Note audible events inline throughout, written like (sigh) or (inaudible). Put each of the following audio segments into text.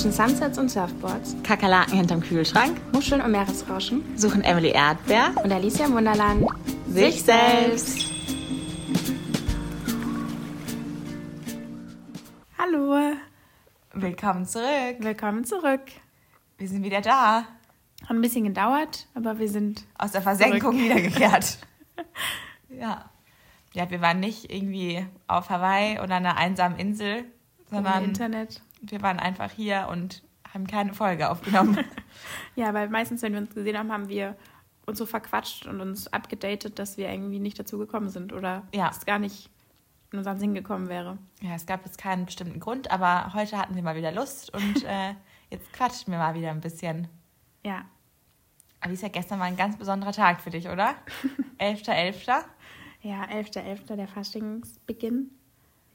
Zwischen Sunsets und Surfboards, Kakerlaken hinterm Kühlschrank, Muscheln und Meeresrauschen suchen Emily Erdbeer und Alicia im Wunderland sich selbst. Hallo, Willkommen zurück. willkommen zurück. Wir sind wieder da. Hat ein bisschen gedauert, aber wir sind Aus der Versenkung wiedergekehrt. (laughs) ja. Ja, wir waren nicht irgendwie auf Hawaii oder einer einsamen Insel, im sondern Internet. Wir waren einfach hier und haben keine Folge aufgenommen. (laughs) Ja, weil meistens, wenn wir uns gesehen haben, haben wir uns so verquatscht und uns abgedatet, dass wir irgendwie nicht dazu gekommen sind oder Ja. es gar nicht in unseren Sinn gekommen wäre. ja, es gab jetzt keinen bestimmten Grund, aber heute hatten wir mal wieder Lust und (laughs) äh, jetzt quatschen wir mal wieder ein bisschen. Ja, Alicia, gestern war ein ganz besonderer Tag für dich, oder? (laughs) 11.11. ja, 11.11., der Faschingsbeginn.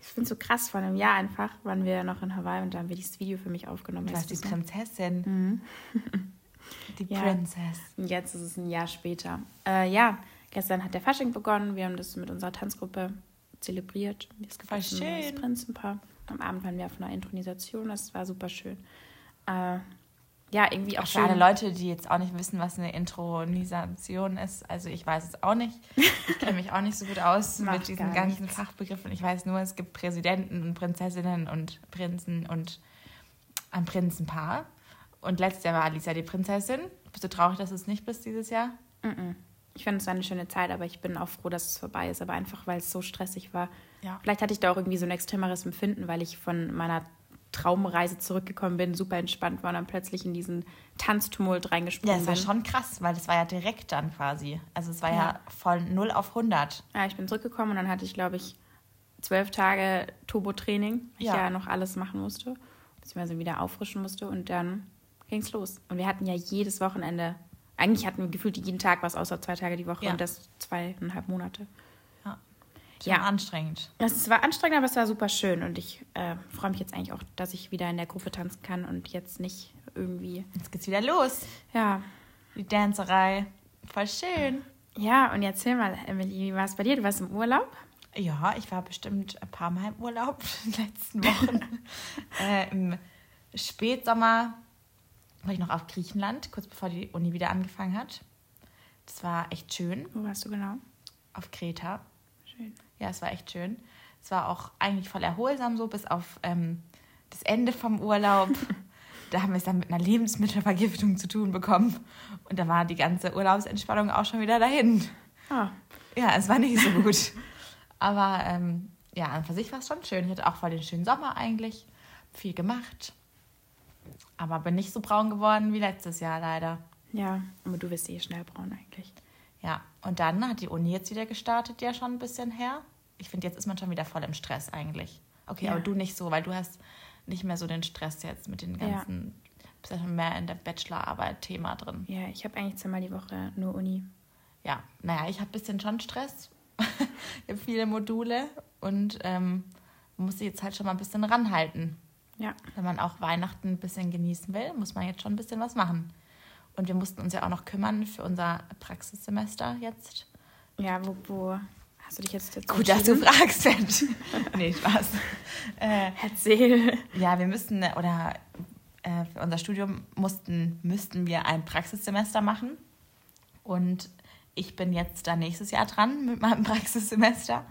Ich finde es so krass, vor einem Jahr einfach waren wir noch in Hawaii und da haben wir dieses Video für mich aufgenommen. Du warst die? Prinzessin. (laughs) die Ja. Princess. Und jetzt ist es ein Jahr später. Äh, ja, gestern hat der Fasching begonnen. Wir haben das mit unserer Tanzgruppe zelebriert. Es jetzt ein neues schön. Prinzenpaar. Am Abend waren wir auf einer Intronisation. Das war super schön. Äh, ja, irgendwie auch für schön. alle Leute, die jetzt auch nicht wissen, was eine Intronisation ist. Also ich weiß es auch nicht. Ich kenne mich auch nicht so gut aus (laughs) mit diesen ganzen nichts. Fachbegriffen. Ich weiß nur, es gibt Präsidenten und Prinzessinnen und Prinzen und ein Prinzenpaar. Und letztes Jahr war Alicia die Prinzessin. Bist du traurig, dass du es nicht bist dieses Jahr? Mhm. Ich fand es war eine schöne Zeit, aber ich bin auch froh, dass es vorbei ist. Aber einfach, weil es so stressig war. Ja. Vielleicht hatte ich da auch irgendwie so ein extremeres Empfinden, weil ich von meiner Traumreise zurückgekommen bin, super entspannt war und dann plötzlich in diesen Tanztumult Ja, reingesprungen es war bin. schon krass, weil das war ja direkt dann quasi. Also es war ja, Ja. von 0 auf 100. Ja, ich bin zurückgekommen und dann hatte ich, glaube ich, zwölf Tage Turbo-Training, weil ich Ja. ja noch alles machen musste, beziehungsweise wieder auffrischen musste und dann ging's los. Und wir hatten ja jedes Wochenende, eigentlich hatten wir gefühlt jeden Tag was außer zwei Tage die Woche Ja. und das zweieinhalb Monate. Ja. anstrengend. Es war anstrengend, aber es war super schön und ich äh, freue mich jetzt eigentlich auch, dass ich wieder in der Gruppe tanzen kann und jetzt nicht irgendwie, Jetzt geht's wieder los. ja. Die Dancerei. Voll schön. Ja, und erzähl mal, Emily, wie war es bei dir? Du warst im Urlaub? Ja, ich war bestimmt ein paar Mal im Urlaub (laughs) in den letzten Wochen. (laughs) äh, Im Spätsommer war ich noch auf Griechenland, kurz bevor die Uni wieder angefangen hat. Das war echt schön. Wo warst du genau? Auf Kreta. Schön. Ja, es war echt schön. Es war auch eigentlich voll erholsam so, bis auf ähm, das Ende vom Urlaub. (laughs) da haben wir es dann mit einer Lebensmittelvergiftung zu tun bekommen. Und da war die ganze Urlaubsentspannung auch schon wieder dahin. Ah, Ja, es war nicht so gut. Aber ähm, ja, an für sich war es schon schön. Ich hatte auch voll den schönen Sommer eigentlich. Viel gemacht. Aber bin nicht so braun geworden wie letztes Jahr leider. ja, aber du wirst eh schnell braun eigentlich. Ja, und dann hat die Uni jetzt wieder gestartet, ja schon ein bisschen her. Ich finde, jetzt ist man schon wieder voll im Stress eigentlich. Okay, Ja. aber du nicht so, weil du hast nicht mehr so den Stress jetzt mit den Ja. ganzen, bist ja schon mehr in der Bachelorarbeit-Thema drin. Ja, ich habe eigentlich zweimal die Woche nur Uni. Ja, naja, ich habe ein bisschen schon Stress. (laughs) ich habe viele Module und ähm, muss sich jetzt halt schon mal ein bisschen ranhalten. Ja. Wenn man auch Weihnachten ein bisschen genießen will, muss man jetzt schon ein bisschen was machen. Und wir mussten uns ja auch noch kümmern für unser Praxissemester jetzt. Ja, wo, wo hast du dich jetzt dazu Gut, dass du fragst, (laughs) nee, Spaß. Äh, Erzähl. ja, wir müssten, oder äh, für unser Studium mussten, müssten wir ein Praxissemester machen. Und ich bin jetzt da nächstes Jahr dran mit meinem (laughs) Praxissemester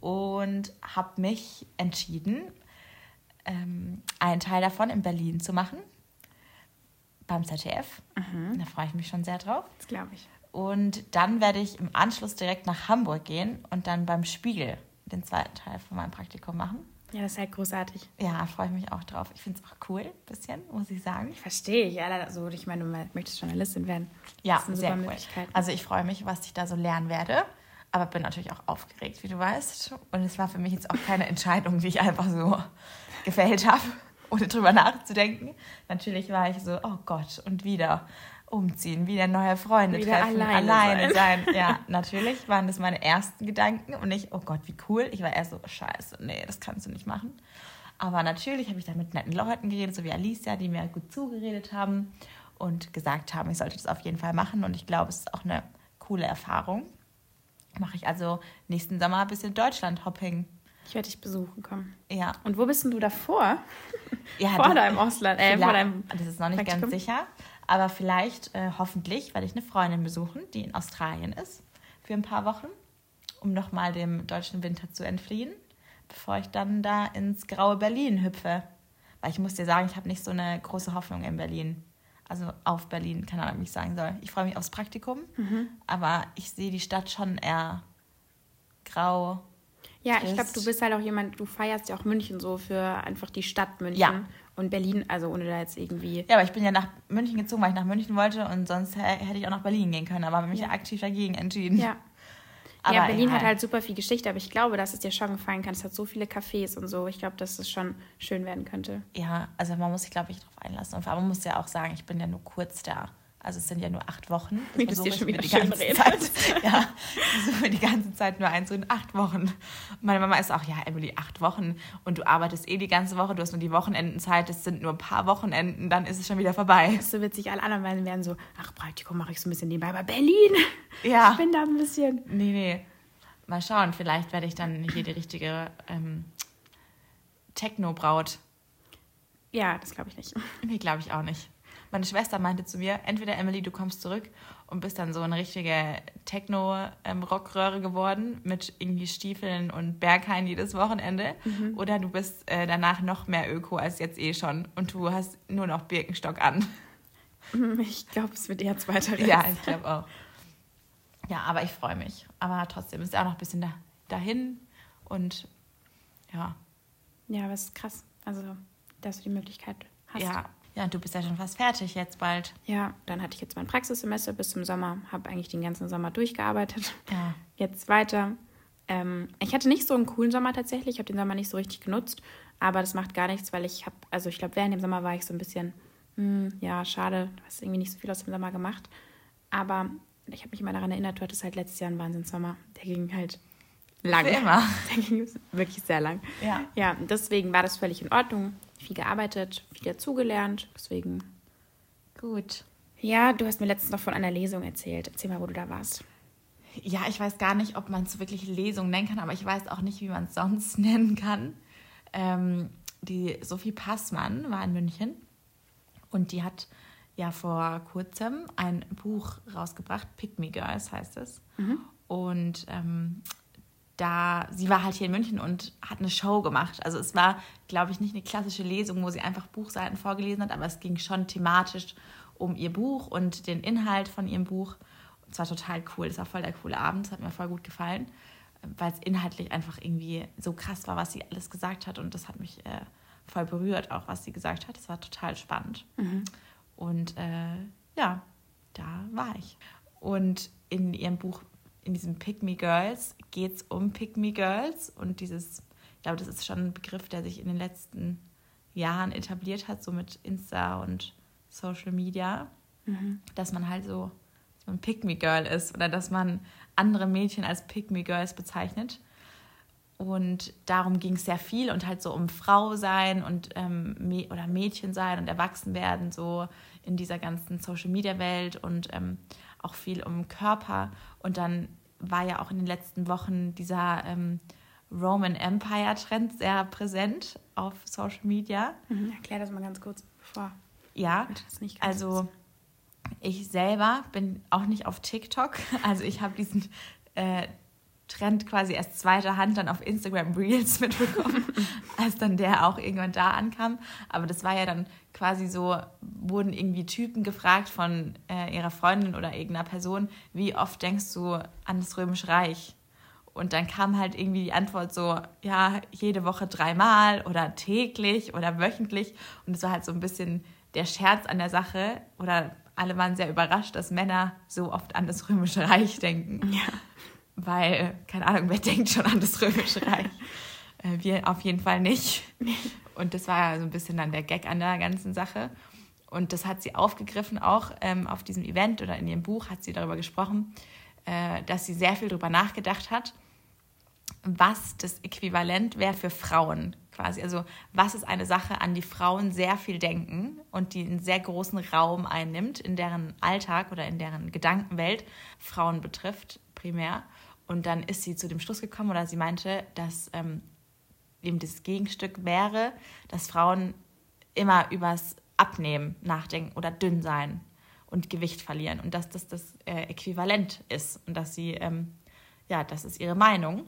und habe mich entschieden, ähm, einen Teil davon in Berlin zu machen, beim ZDF. Da freue ich mich schon sehr drauf. Das glaube ich. Und dann werde ich im Anschluss direkt nach Hamburg gehen und dann beim Spiegel den zweiten Teil von meinem Praktikum machen. Ja, das ist halt großartig. Ja, freue ich mich auch drauf. Ich finde es auch cool, bisschen, muss ich sagen. Verstehe ich. Ja, also ich meine, du möchtest Journalistin werden. Ja, sehr cool. Also ich freue mich, was ich da so lernen werde. Aber bin natürlich auch aufgeregt, wie du weißt. Und es war für mich jetzt auch keine Entscheidung, die ich einfach so (laughs) gefällt habe, ohne drüber nachzudenken. Natürlich war ich so, oh Gott, und wieder umziehen, wieder neue Freunde Wieder treffen, alleine alleine sein. Ja, (laughs) natürlich waren das meine ersten Gedanken und ich, oh Gott, wie cool. Ich war eher so, scheiße, nee, das kannst du nicht machen. Aber natürlich habe ich da mit netten Leuten geredet, so wie Alicia, die mir gut zugeredet haben und gesagt haben, ich sollte das auf jeden Fall machen. Und ich glaube, es ist auch eine coole Erfahrung. Mache ich also nächsten Sommer ein bisschen Deutschland-Hopping. Ich werde dich besuchen kommen. Ja. Und wo bist denn du davor? Ja, vor deinem Ausland, äh, vor deinem das ist noch nicht Praktikum? ganz sicher. Aber vielleicht, äh, hoffentlich, werde ich eine Freundin besuchen, die in Australien ist, für ein paar Wochen, um nochmal dem deutschen Winter zu entfliehen, bevor ich dann da ins graue Berlin hüpfe. Weil ich muss dir sagen, ich habe nicht so eine große Hoffnung in Berlin. Also auf Berlin, keine Ahnung, wie ich sagen soll. Ich freue mich aufs Praktikum, Mhm. aber ich sehe die Stadt schon eher grau. Ja, ich glaube, du bist halt auch jemand, du feierst ja auch München so für einfach die Stadt München. Ja. Und Berlin, also ohne da jetzt irgendwie. Ja, aber ich bin ja nach München gezogen, weil ich nach München wollte und sonst hä- hätte ich auch nach Berlin gehen können, aber habe mich ja. Ja. aktiv dagegen entschieden. Ja. (laughs) Aber ja, Berlin egal. hat halt super viel Geschichte, aber ich glaube, dass es dir schon gefallen kann. Es hat so viele Cafés und so. Ich glaube, dass es schon schön werden könnte. Ja, also man muss sich, glaube ich, darauf einlassen. Und vor allem man muss ja auch sagen, ich bin ja nur kurz da. Also es sind ja nur acht Wochen. Das Wie du dir schon wieder die ganze redest. Zeit. (laughs) Ja, versuche die ganze Zeit nur einzureden. Acht Wochen. Meine Mama ist auch, ja, Emily, acht Wochen. Und du arbeitest eh die ganze Woche. Du hast nur die Wochenendenzeit. Es sind nur ein paar Wochenenden. Dann ist es schon wieder vorbei. Das ist so witzig. Alle anderen werden- werden so, ach, Praktikum mache ich so ein bisschen nebenbei. Aber Berlin, Ja. ich bin da ein bisschen. Nee, nee. Mal schauen, vielleicht werde ich dann hier die richtige ähm, Techno-Braut. Ja, das glaube ich nicht. Nee, glaube ich auch nicht. Meine Schwester meinte zu mir, entweder Emily, du kommst zurück und bist dann so eine richtige Techno-Rockröhre geworden mit irgendwie Stiefeln und Berghain jedes Wochenende. Oder du bist äh, danach noch mehr Öko als jetzt eh schon und du hast nur noch Birkenstock an. Ich glaube, es wird eher zweiter Ja, ich glaube auch. Ja, aber ich freue mich. Aber trotzdem ist auch noch ein bisschen da, dahin und ja, Ja, aber es ist krass. Also, dass du die Möglichkeit hast. ja. Ja, und du bist ja schon fast fertig jetzt bald. Ja, dann hatte ich jetzt mein Praxissemester bis zum Sommer, habe eigentlich den ganzen Sommer durchgearbeitet. Ja. Jetzt weiter. Ähm, ich hatte nicht so einen coolen Sommer tatsächlich, ich habe den Sommer nicht so richtig genutzt, aber das macht gar nichts, weil ich habe, also ich glaube, während dem Sommer war ich so ein bisschen, hm, ja, schade, du hast irgendwie nicht so viel aus dem Sommer gemacht. Aber ich habe mich immer daran erinnert, du hattest halt letztes Jahr einen Wahnsinnssommer. Der ging halt lang. Für immer. (laughs) Der ging wirklich sehr lang. Ja. Ja, deswegen war das völlig in Ordnung. Viel gearbeitet, viel dazugelernt. Deswegen Gut. ja, du hast mir letztens noch von einer Lesung erzählt. Erzähl mal, wo du da warst. Ja, ich weiß gar nicht, ob man es wirklich Lesung nennen kann, aber ich weiß auch nicht, wie man es (laughs) sonst nennen kann. Ähm, die Sophie Passmann war in München und die hat ja vor kurzem ein Buch rausgebracht, Pick Me Girls heißt es. Und ähm, da, sie war halt hier in München und hat eine Show gemacht. Also es war, glaube ich, nicht eine klassische Lesung, wo sie einfach Buchseiten vorgelesen hat, aber es ging schon thematisch um ihr Buch und den Inhalt von ihrem Buch. Und es war total cool. Das war voll der coole Abend. Das hat mir voll gut gefallen, weil es inhaltlich einfach irgendwie so krass war, was sie alles gesagt hat. Und das hat mich äh, voll berührt, auch was sie gesagt hat. Das war total spannend. Und äh, ja, da war ich. Und in ihrem Buch, in diesem Pick Me Girls, geht es um Pick Me Girls. Und dieses, ich glaube, das ist schon ein Begriff, der sich in den letzten Jahren etabliert hat, so mit Insta und Social Media. Dass man halt so, dass man Pick Me Girl ist oder dass man andere Mädchen als Pick Me Girls bezeichnet. Und darum ging es sehr viel und halt so um Frau sein und ähm, oder Mädchen sein und erwachsen werden, so in dieser ganzen Social Media Welt und ähm, auch viel um Körper. Und dann war ja auch in den letzten Wochen dieser ähm, Roman Empire Trend sehr präsent auf Social Media. Mhm. Erklär das mal ganz kurz, bevor Ja, Leute das nicht ganz also ich selber bin auch nicht auf TikTok. (laughs) Also ich habe diesen äh, Trend quasi erst zweiter Hand dann auf Instagram Reels (laughs) mitbekommen, als dann der auch irgendwann da ankam. Aber das war ja dann quasi so, wurden irgendwie Typen gefragt von äh, ihrer Freundin oder irgendeiner Person, wie oft denkst du an das Römische Reich? Und dann kam halt irgendwie die Antwort so, ja, jede Woche dreimal oder täglich oder wöchentlich. Und es war halt so ein bisschen der Scherz an der Sache. Oder alle waren sehr überrascht, dass Männer so oft an das Römische Reich denken. Ja. Weil, keine Ahnung, wer (laughs) denkt schon an das Römische Reich? Äh, wir auf jeden Fall nicht. (laughs) Und das war ja so ein bisschen dann der Gag an der ganzen Sache. Und das hat sie aufgegriffen auch ähm, auf diesem Event oder in ihrem Buch hat sie darüber gesprochen, äh, dass sie sehr viel darüber nachgedacht hat, was das Äquivalent wäre für Frauen quasi. Also was ist eine Sache, an die Frauen sehr viel denken und die einen sehr großen Raum einnimmt in deren Alltag oder in deren Gedankenwelt Frauen betrifft primär. Und dann ist sie zu dem Schluss gekommen oder sie meinte, dass ähm, eben das Gegenstück wäre, dass Frauen immer übers Abnehmen nachdenken oder dünn sein und Gewicht verlieren und dass das das äh, Äquivalent ist und dass sie, ähm, ja, das ist ihre Meinung.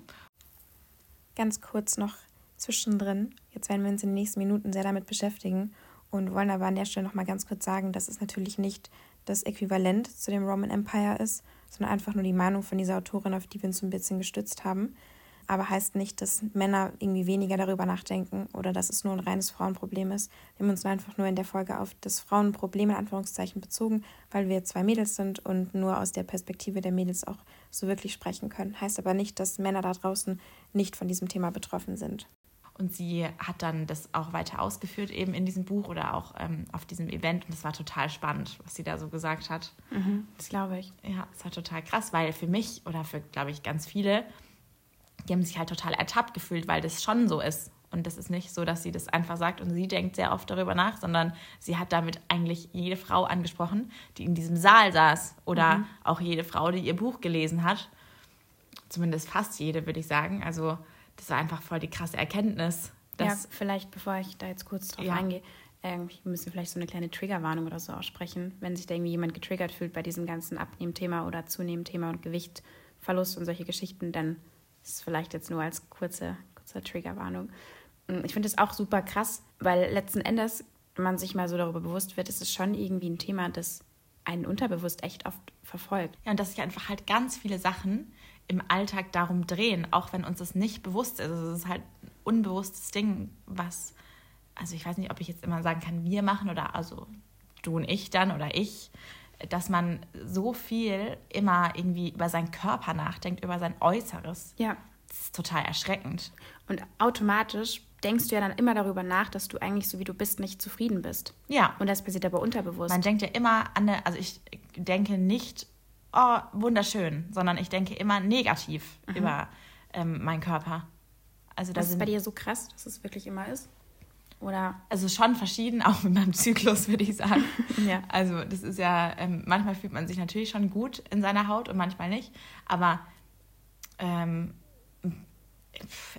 Ganz kurz noch zwischendrin, jetzt werden wir uns in den nächsten Minuten sehr damit beschäftigen und wollen aber an der Stelle noch mal ganz kurz sagen, dass es natürlich nicht das Äquivalent zu dem Roman Empire ist, sondern einfach nur die Meinung von dieser Autorin, auf die wir uns ein bisschen gestützt haben aber heißt nicht, dass Männer irgendwie weniger darüber nachdenken oder dass es nur ein reines Frauenproblem ist. Wir haben uns einfach nur in der Folge auf das Frauenproblem in Anführungszeichen bezogen, weil wir zwei Mädels sind und nur aus der Perspektive der Mädels auch so wirklich sprechen können. Heißt aber nicht, dass Männer da draußen nicht von diesem Thema betroffen sind. Und sie hat dann das auch weiter ausgeführt, eben in diesem Buch oder auch ähm, auf diesem Event. Und es war total spannend, was sie da so gesagt hat. Mhm, das glaube ich. Ja, es war total krass, weil für mich oder für, glaube ich, ganz viele die haben sich halt total ertappt gefühlt, weil das schon so ist. Und das ist nicht so, dass sie das einfach sagt und sie denkt sehr oft darüber nach, sondern sie hat damit eigentlich jede Frau angesprochen, die in diesem Saal saß oder mhm. auch jede Frau, die ihr Buch gelesen hat. Zumindest fast jede, würde ich sagen. Also das war einfach voll die krasse Erkenntnis. ja, vielleicht, bevor ich da jetzt kurz drauf ja. eingehe, irgendwie müssen wir vielleicht so eine kleine Triggerwarnung oder so aussprechen, wenn sich da irgendwie jemand getriggert fühlt bei diesem ganzen Abnehmthema oder Zunehmthema und Gewichtverlust und solche Geschichten, dann ist vielleicht jetzt nur als kurze, kurze Triggerwarnung. Mm, ich finde es auch super krass, weil letzten Endes man sich mal so darüber bewusst wird, ist es schon irgendwie ein Thema, das einen unterbewusst echt oft verfolgt. Ja, und dass sich einfach halt ganz viele Sachen im Alltag darum drehen, auch wenn uns das nicht bewusst ist. Also es ist halt ein unbewusstes Ding, was, also ich weiß nicht, ob ich jetzt immer sagen kann, wir machen oder also du und ich dann oder ich, dass man so viel immer irgendwie über seinen Körper nachdenkt, über sein Äußeres. Ja. Das ist total erschreckend. Und automatisch denkst du ja dann immer darüber nach, dass du eigentlich so wie du bist nicht zufrieden bist. Ja. Und das passiert aber unterbewusst. Man denkt ja immer an eine, also ich denke nicht, oh, wunderschön, sondern ich denke immer negativ mhm. über ähm, meinen Körper. Also das ist bei dir so krass, dass es wirklich immer ist? Oder? Also schon verschieden, auch (laughs) mit meinem Zyklus, würde ich sagen. (laughs) ja. Also das ist ja, ähm, manchmal fühlt man sich natürlich schon gut in seiner Haut und manchmal nicht. Aber ähm,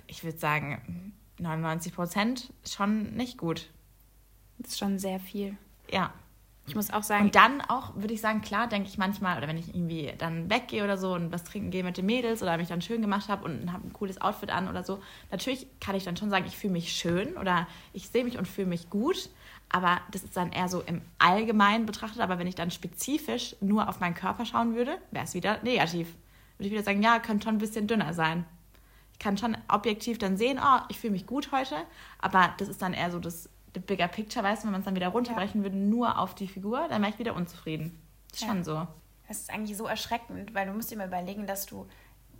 ich würde sagen, 99 Prozent schon nicht gut. Das ist schon sehr viel. Ja. Ich muss auch sagen. Und dann auch, würde ich sagen, klar, denke ich manchmal, oder wenn ich irgendwie dann weggehe oder so und was trinken gehe mit den Mädels oder mich dann schön gemacht habe und habe ein cooles Outfit an oder so, natürlich kann ich dann schon sagen, ich fühle mich schön oder ich sehe mich und fühle mich gut. Aber das ist dann eher so im Allgemeinen betrachtet. Aber wenn ich dann spezifisch nur auf meinen Körper schauen würde, wäre es wieder negativ. Würde ich wieder sagen, ja, könnte schon ein bisschen dünner sein. Ich kann schon objektiv dann sehen, oh, ich fühle mich gut heute. Aber das ist dann eher so das the bigger picture, weißt du, wenn man es dann wieder runterbrechen ja. würde, nur auf die Figur, dann wäre ich wieder unzufrieden. Das ist ja. schon so. Das ist eigentlich so erschreckend, weil du musst dir mal überlegen, dass du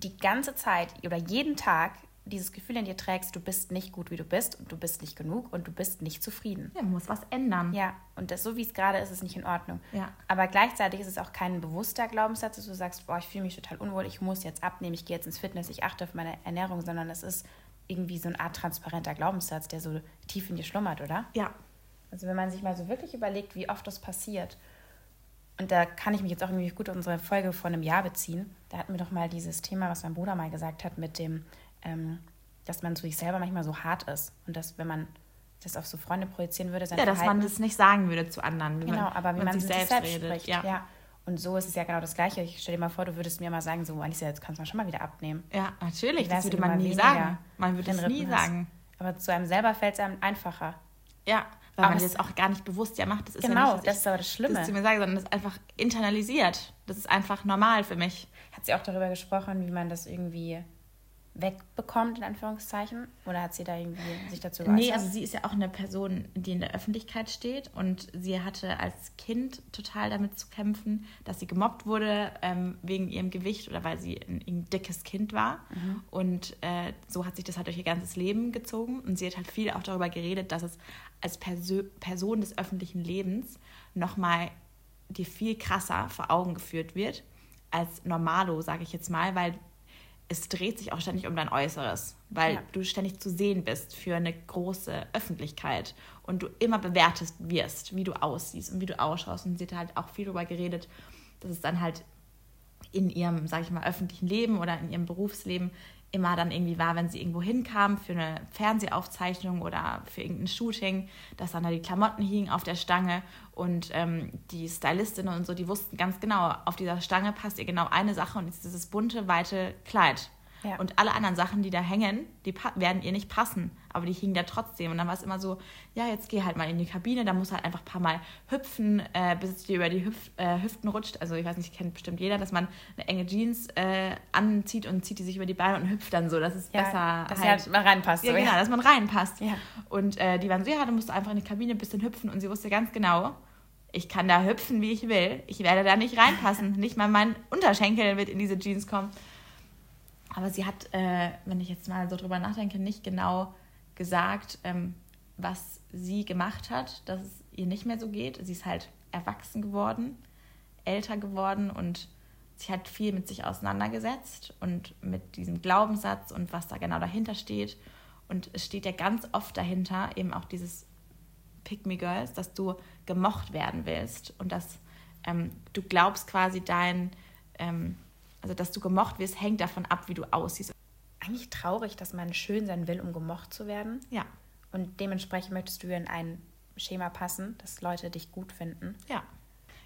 die ganze Zeit oder jeden Tag dieses Gefühl in dir trägst, du bist nicht gut, wie du bist und du bist nicht genug und du bist nicht zufrieden. Ja, man muss was ändern. Ja, und das, so wie es gerade ist, ist nicht in Ordnung. Ja. Aber gleichzeitig ist es auch kein bewusster Glaubenssatz, dass du sagst, boah, ich fühle mich total unwohl, ich muss jetzt abnehmen, ich gehe jetzt ins Fitness, ich achte auf meine Ernährung, sondern es ist irgendwie so eine Art transparenter Glaubenssatz, der so tief in dir schlummert, oder? Ja. Also wenn man sich mal so wirklich überlegt, wie oft das passiert, und da kann ich mich jetzt auch irgendwie gut auf unsere Folge vor einem Jahr beziehen, da hatten wir doch mal dieses Thema, was mein Bruder mal gesagt hat, mit dem, ähm, dass man zu sich selber manchmal so hart ist und dass, wenn man das auf so Freunde projizieren würde, sein Ja, dass man das nicht sagen würde zu anderen. Genau, man, aber wie man, man sich selbst, selbst redet. spricht. Ja. ja. Und so ist es ja genau das Gleiche. Ich stell dir mal vor, du würdest mir mal sagen, so, Alicia, jetzt kannst du mal schon mal wieder abnehmen. Ja, natürlich. Das würde man nie sagen. Man würde es nie sagen. Aber zu einem selber fällt es einem einfacher. Ja, weil aber man das auch gar nicht bewusst ja macht. Das ist genau, ja nicht, das ist aber das Schlimme. Das zu mir sagen, sondern das ist einfach internalisiert. Das ist einfach normal für mich. Hat sie auch darüber gesprochen, wie man das irgendwie wegbekommt, in Anführungszeichen? Oder hat sie da irgendwie sich dazu geäußert? Nee, also sie ist ja auch eine Person, die in der Öffentlichkeit steht und sie hatte als Kind total damit zu kämpfen, dass sie gemobbt wurde ähm, wegen ihrem Gewicht oder weil sie ein, ein dickes Kind war. Mhm. Und äh, so hat sich das halt durch ihr ganzes Leben gezogen und sie hat halt viel auch darüber geredet, dass es als Perso Person des öffentlichen Lebens nochmal dir viel krasser vor Augen geführt wird als Normalo, sage ich jetzt mal, weil es dreht sich auch ständig um dein Äußeres, weil ja. du ständig zu sehen bist für eine große Öffentlichkeit und du immer bewertet wirst, wie du aussiehst und wie du ausschaust. Und sie hat halt auch viel darüber geredet, dass es dann halt in ihrem, sage ich mal, öffentlichen Leben oder in ihrem Berufsleben immer dann irgendwie war, wenn sie irgendwo hinkam für eine Fernsehaufzeichnung oder für irgendein Shooting, dass dann da die Klamotten hingen auf der Stange und ähm, die Stylistinnen und so, die wussten ganz genau, auf dieser Stange passt ihr genau eine Sache und ist dieses bunte, weite Kleid. Ja. Und alle anderen Sachen, die da hängen, die werden ihr nicht passen. Aber die hingen da trotzdem. Und dann war es immer so, ja, jetzt geh halt mal in die Kabine, da muss halt einfach ein paar Mal hüpfen, äh, bis es dir über die Hüf äh, Hüften rutscht. Also ich weiß nicht, kennt bestimmt jeder, dass man eine enge Jeans äh, anzieht und zieht die sich über die Beine und hüpft dann so, dass es ja, besser dass halt, halt reinpasst. Ja, so, genau, ja. dass man reinpasst. Ja. Und äh, die waren so, ja, dann musst du einfach in die Kabine ein bisschen hüpfen. Und sie wusste ganz genau, ich kann da hüpfen, wie ich will. Ich werde da nicht reinpassen. (laughs) nicht mal mein Unterschenkel wird in diese Jeans kommen. Aber sie hat, äh, wenn ich jetzt mal so drüber nachdenke, nicht genau gesagt, ähm, was sie gemacht hat, dass es ihr nicht mehr so geht. Sie ist halt erwachsen geworden, älter geworden und sie hat viel mit sich auseinandergesetzt und mit diesem Glaubenssatz und was da genau dahinter steht. Und es steht ja ganz oft dahinter eben auch dieses Pick Me Girls, dass du gemocht werden willst und dass ähm, du glaubst quasi dein ähm, also, dass du gemocht wirst, hängt davon ab, wie du aussiehst. Eigentlich traurig, dass man schön sein will, um gemocht zu werden. Ja. Und dementsprechend möchtest du in ein Schema passen, dass Leute dich gut finden. Ja.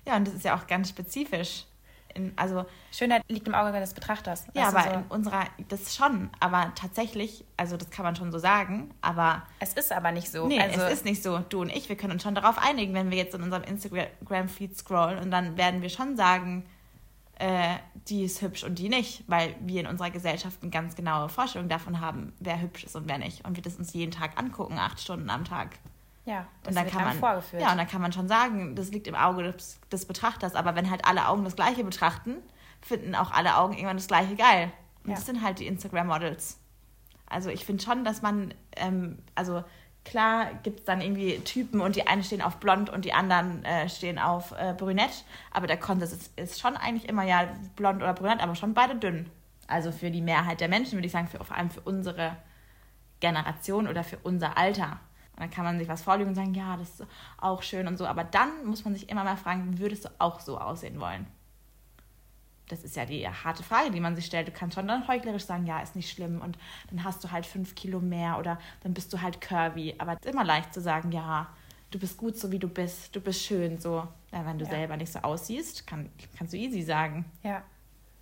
Ja, und das ist ja auch ganz spezifisch. In, also Schönheit liegt im Auge des Betrachters. Ja, aber so? in unserer, das schon, aber tatsächlich, also das kann man schon so sagen, aber... Es ist aber nicht so. Nee, also, es ist nicht so. Du und ich, wir können uns schon darauf einigen, wenn wir jetzt in unserem Instagram-Feed scrollen und dann werden wir schon sagen, äh, die ist hübsch und die nicht, weil wir in unserer Gesellschaft eine ganz genaue Vorstellung davon haben, wer hübsch ist und wer nicht. Und wir das uns jeden Tag angucken, acht Stunden am Tag. Ja, das und dann kann man, vorgeführt. Ja, und dann kann man schon sagen, das liegt im Auge des, des, Betrachters. Aber wenn halt alle Augen das Gleiche betrachten, finden auch alle Augen irgendwann das Gleiche geil. Und ja. das sind halt die Instagram-Models. Also ich finde schon, dass man, ähm, also Klar gibt es dann irgendwie Typen und die einen stehen auf blond und die anderen äh, stehen auf äh, brünett. Aber der Konsens ist, ist, schon eigentlich immer ja blond oder brünett, aber schon beide dünn. Also für die Mehrheit der Menschen würde ich sagen, für, vor allem für unsere Generation oder für unser Alter. Und dann kann man sich was vorlegen und sagen, ja, das ist auch schön und so. Aber dann muss man sich immer mal fragen, würdest du auch so aussehen wollen? Das ist ja die harte Frage, die man sich stellt. Du kannst schon dann heuchlerisch sagen, ja, ist nicht schlimm und dann hast du halt fünf Kilo mehr oder dann bist du halt curvy. Aber es ist immer leicht zu sagen, ja, du bist gut so, wie du bist, du bist schön so. Ja, wenn du ja. selber nicht so aussiehst, kann, kannst du easy sagen. Ja,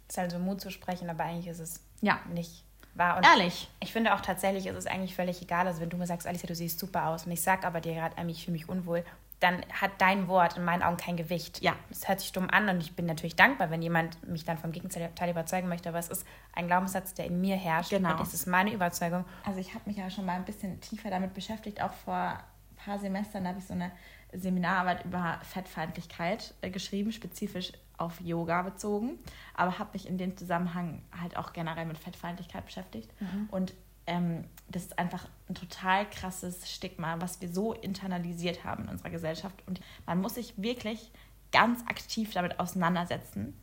es ist halt so Mut zu sprechen, aber eigentlich ist es ja. nicht wahr. Und Ehrlich. Ich finde auch tatsächlich, ist es eigentlich völlig egal. Also wenn du mir sagst, Alicia, du siehst super aus und ich sag aber dir gerade, ich fühle mich unwohl, dann hat dein Wort in meinen Augen kein Gewicht. Ja. Es hört sich dumm an und ich bin natürlich dankbar, wenn jemand mich dann vom Gegenteil überzeugen möchte, aber es ist ein Glaubenssatz, der in mir herrscht. Genau. Und es ist meine Überzeugung. Also ich habe mich ja schon mal ein bisschen tiefer damit beschäftigt, auch vor ein paar Semestern habe ich so eine Seminararbeit über Fettfeindlichkeit äh, geschrieben, spezifisch auf Yoga bezogen, aber habe mich in dem Zusammenhang halt auch generell mit Fettfeindlichkeit beschäftigt. Mhm. Und ähm, das ist einfach ein total krasses Stigma, was wir so internalisiert haben in unserer Gesellschaft. Und man muss sich wirklich ganz aktiv damit auseinandersetzen,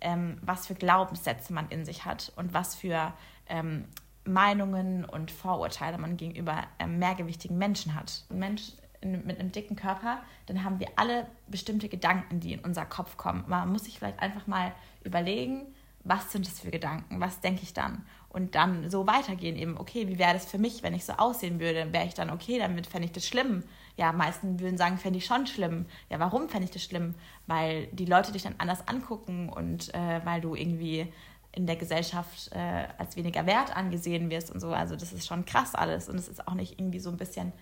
ähm, was für Glaubenssätze man in sich hat und was für ähm, Meinungen und Vorurteile man gegenüber ähm, mehrgewichtigen Menschen hat. Ein Mensch mit einem dicken Körper, dann haben wir alle bestimmte Gedanken, die in unser Kopf kommen. Man muss sich vielleicht einfach mal überlegen, was sind das für Gedanken, was denke ich dann? und dann so weitergehen eben, okay, wie wäre das für mich, wenn ich so aussehen würde? Wäre ich dann okay, damit fände ich das schlimm. Ja, meisten würden sagen, fände ich schon schlimm. Ja, warum fände ich das schlimm? Weil die Leute dich dann anders angucken und äh, weil du irgendwie in der Gesellschaft äh, als weniger wert angesehen wirst und so. Also das ist schon krass alles und es ist auch nicht irgendwie so ein bisschen,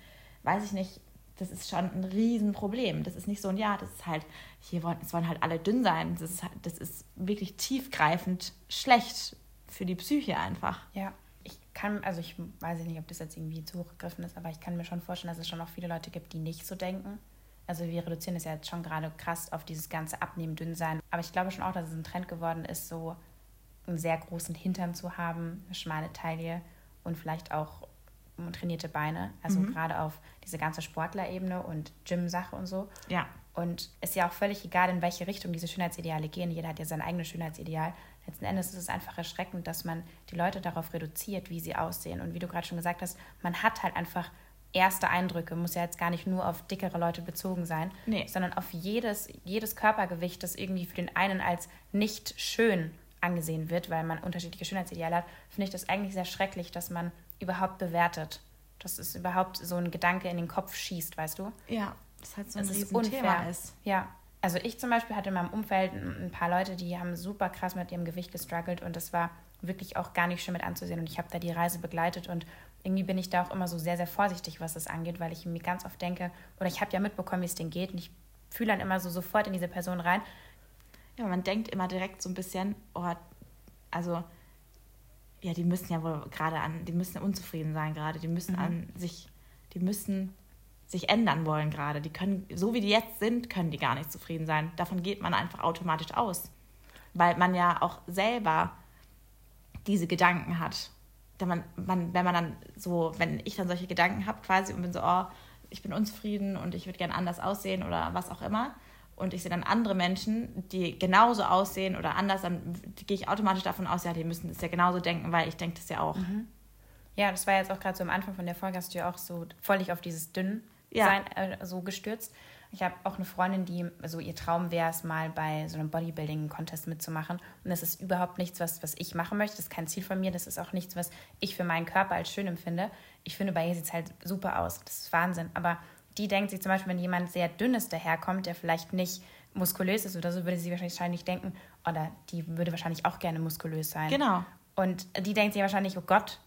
weiß ich nicht, das ist schon ein Riesenproblem. Das ist nicht so ein Ja, das ist halt, hier wollen, es wollen halt alle dünn sein. Das ist, das ist wirklich tiefgreifend schlecht für die Psyche einfach. Ja. Ich kann, also ich weiß nicht, ob das jetzt irgendwie zu hochgegriffen ist, aber ich kann mir schon vorstellen, dass es schon auch viele Leute gibt, die nicht so denken. Also wir reduzieren es ja jetzt schon gerade krass auf dieses ganze Abnehmen, dünn sein. Aber ich glaube schon auch, dass es ein Trend geworden ist, so einen sehr großen Hintern zu haben, eine schmale Taille und vielleicht auch trainierte Beine. Also mhm. gerade auf diese ganze Sportlerebene und Gym-Sache und so. Ja. Und es ist ja auch völlig egal, in welche Richtung diese Schönheitsideale gehen. Jeder hat ja sein eigenes Schönheitsideal. Letzten Endes ist es einfach erschreckend, dass man die Leute darauf reduziert, wie sie aussehen. Und wie du gerade schon gesagt hast, man hat halt einfach erste Eindrücke, muss ja jetzt gar nicht nur auf dickere Leute bezogen sein, nee. sondern auf jedes, jedes Körpergewicht, das irgendwie für den einen als nicht schön angesehen wird, weil man unterschiedliche Schönheitsideale hat, finde ich das eigentlich sehr schrecklich, dass man überhaupt bewertet. Dass es überhaupt so ein Gedanke in den Kopf schießt, weißt du? Ja, das halt so ein Riesenthema unfair. ist. Ja. Also ich zum Beispiel hatte in meinem Umfeld ein ein paar Leute, die haben super krass mit ihrem Gewicht gestruggelt und das war wirklich auch gar nicht schön mit anzusehen. Und ich habe da die Reise begleitet und irgendwie bin ich da auch immer so sehr, sehr vorsichtig, was das angeht, weil ich mir ganz oft denke, oder ich habe ja mitbekommen, wie es denen geht und ich fühle dann immer so sofort in diese Person rein. Ja, man denkt immer direkt so ein bisschen, oh, also, ja, die müssen ja wohl gerade an, die müssen unzufrieden sein gerade, die müssen an sich, die müssen sich ändern wollen gerade. Die können, so wie die jetzt sind, können die gar nicht zufrieden sein. Davon geht man einfach automatisch aus. Weil man ja auch selber diese Gedanken hat. Da man, man, wenn man dann so, wenn ich dann solche Gedanken habe quasi und bin so, oh, ich bin unzufrieden und ich würde gern anders aussehen oder was auch immer. Und ich sehe dann andere Menschen, die genauso aussehen oder anders, dann gehe ich automatisch davon aus, ja, die müssen das ja genauso denken, weil ich denke das ja auch. Ja, das war jetzt auch gerade so am Anfang von der Folge, hast du ja auch so völlig auf dieses Dünn Ja. sein äh, so gestürzt. Ich habe auch eine Freundin, die, also ihr Traum wäre es mal bei so einem Bodybuilding-Contest mitzumachen. Und das ist überhaupt nichts, was, was ich machen möchte. Das ist kein Ziel von mir. Das ist auch nichts, was ich für meinen Körper als schön empfinde. Ich finde, bei ihr sieht es halt super aus. Das ist Wahnsinn. Aber die denkt sich zum Beispiel, wenn jemand sehr dünnes daherkommt, der vielleicht nicht muskulös ist oder so, würde sie wahrscheinlich denken, oder die würde wahrscheinlich auch gerne muskulös sein. Genau. Und die denkt sich wahrscheinlich, oh Gott,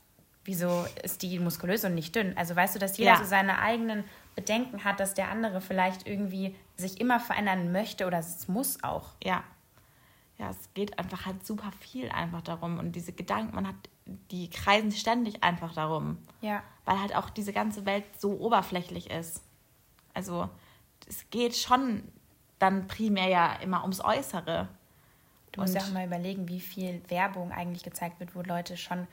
wieso ist die muskulös und nicht dünn? Also weißt du, dass jeder Ja. so seine eigenen Bedenken hat, dass der andere vielleicht irgendwie sich immer verändern möchte oder es muss auch. Ja. Ja, es geht einfach halt super viel einfach darum. Und diese Gedanken, man hat, die kreisen ständig einfach darum. Ja. Weil halt auch diese ganze Welt so oberflächlich ist. Also es geht schon dann primär ja immer ums Äußere. Du musst ja auch mal überlegen, wie viel Werbung eigentlich gezeigt wird, wo Leute schon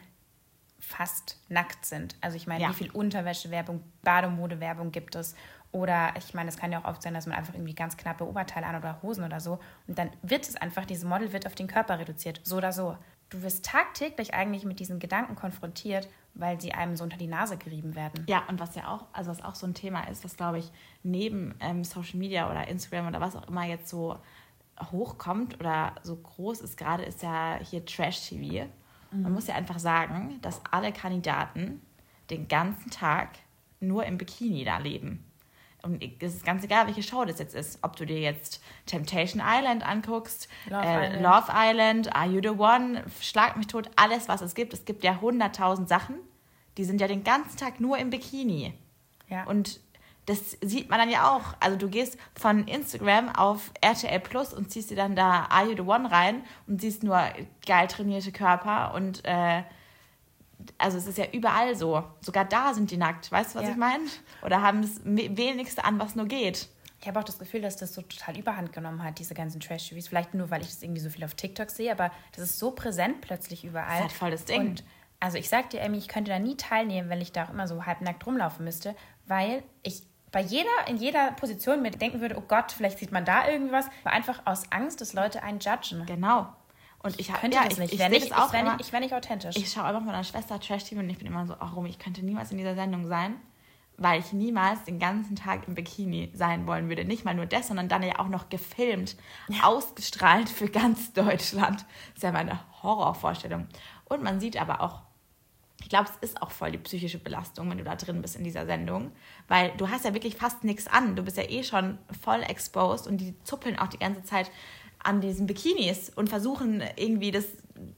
fast nackt sind. Also ich meine, Ja. wie viel Unterwäschewerbung, Bademodewerbung gibt es? Oder ich meine, es kann ja auch oft sein, dass man einfach irgendwie ganz knappe Oberteile an oder Hosen oder so. Und dann wird es einfach, dieses Model wird auf den Körper reduziert, so oder so. Du wirst tagtäglich eigentlich mit diesen Gedanken konfrontiert, weil sie einem so unter die Nase gerieben werden. Ja, und was ja auch, also was auch so ein Thema ist, was glaube ich neben ähm, Social Media oder Instagram oder was auch immer jetzt so hochkommt oder so groß ist gerade, ist ja hier Trash-TV. Man muss ja einfach sagen, dass alle Kandidaten den ganzen Tag nur im Bikini da leben. Und es ist ganz egal, welche Show das jetzt ist. Ob du dir jetzt Temptation Island anguckst, Love äh, Island. Love Island, Are You the One, Schlag mich tot, alles, was es gibt. Es gibt ja hunderttausend Sachen. Die sind ja den ganzen Tag nur im Bikini. Ja. Und das sieht man dann ja auch. Also du gehst von Instagram auf RTL Plus und ziehst dir dann da Are You the One rein und siehst nur geil trainierte Körper und äh, also es ist ja überall so. Sogar da sind die nackt. Weißt du, was Ja. ich meine? Oder haben das we- wenigste an, was nur geht. Ich habe auch das Gefühl, dass das so total überhand genommen hat, diese ganzen Trash-TVs. Vielleicht nur, weil ich das irgendwie so viel auf TikTok sehe, aber das ist so präsent plötzlich überall. Das ist halt voll das Ding. Und also ich sag dir, Emmy, ich könnte da nie teilnehmen, wenn ich da auch immer so halbnackt rumlaufen müsste, weil ich bei jeder, in jeder Position mir denken würde, oh Gott, vielleicht sieht man da irgendwas. Aber einfach aus Angst, dass Leute einen judgen. Genau. Und ich hab- Könnte ja, das ich, nicht. Ich, Wäre sehe nicht, auch ich wäre nicht, ich wär nicht authentisch. Ich schaue einfach meiner Schwester Trash TV und ich bin immer so, oh Rum, ich könnte niemals in dieser Sendung sein, weil ich niemals den ganzen Tag im Bikini sein wollen würde. Nicht mal nur das, sondern dann ja auch noch gefilmt, ausgestrahlt für ganz Deutschland. Das ist ja meine Horrorvorstellung. Und man sieht aber auch, ich glaube, es ist auch voll die psychische Belastung, wenn du da drin bist in dieser Sendung, weil du hast ja wirklich fast nichts an. Du bist ja eh schon voll exposed und die zuppeln auch die ganze Zeit an diesen Bikinis und versuchen irgendwie das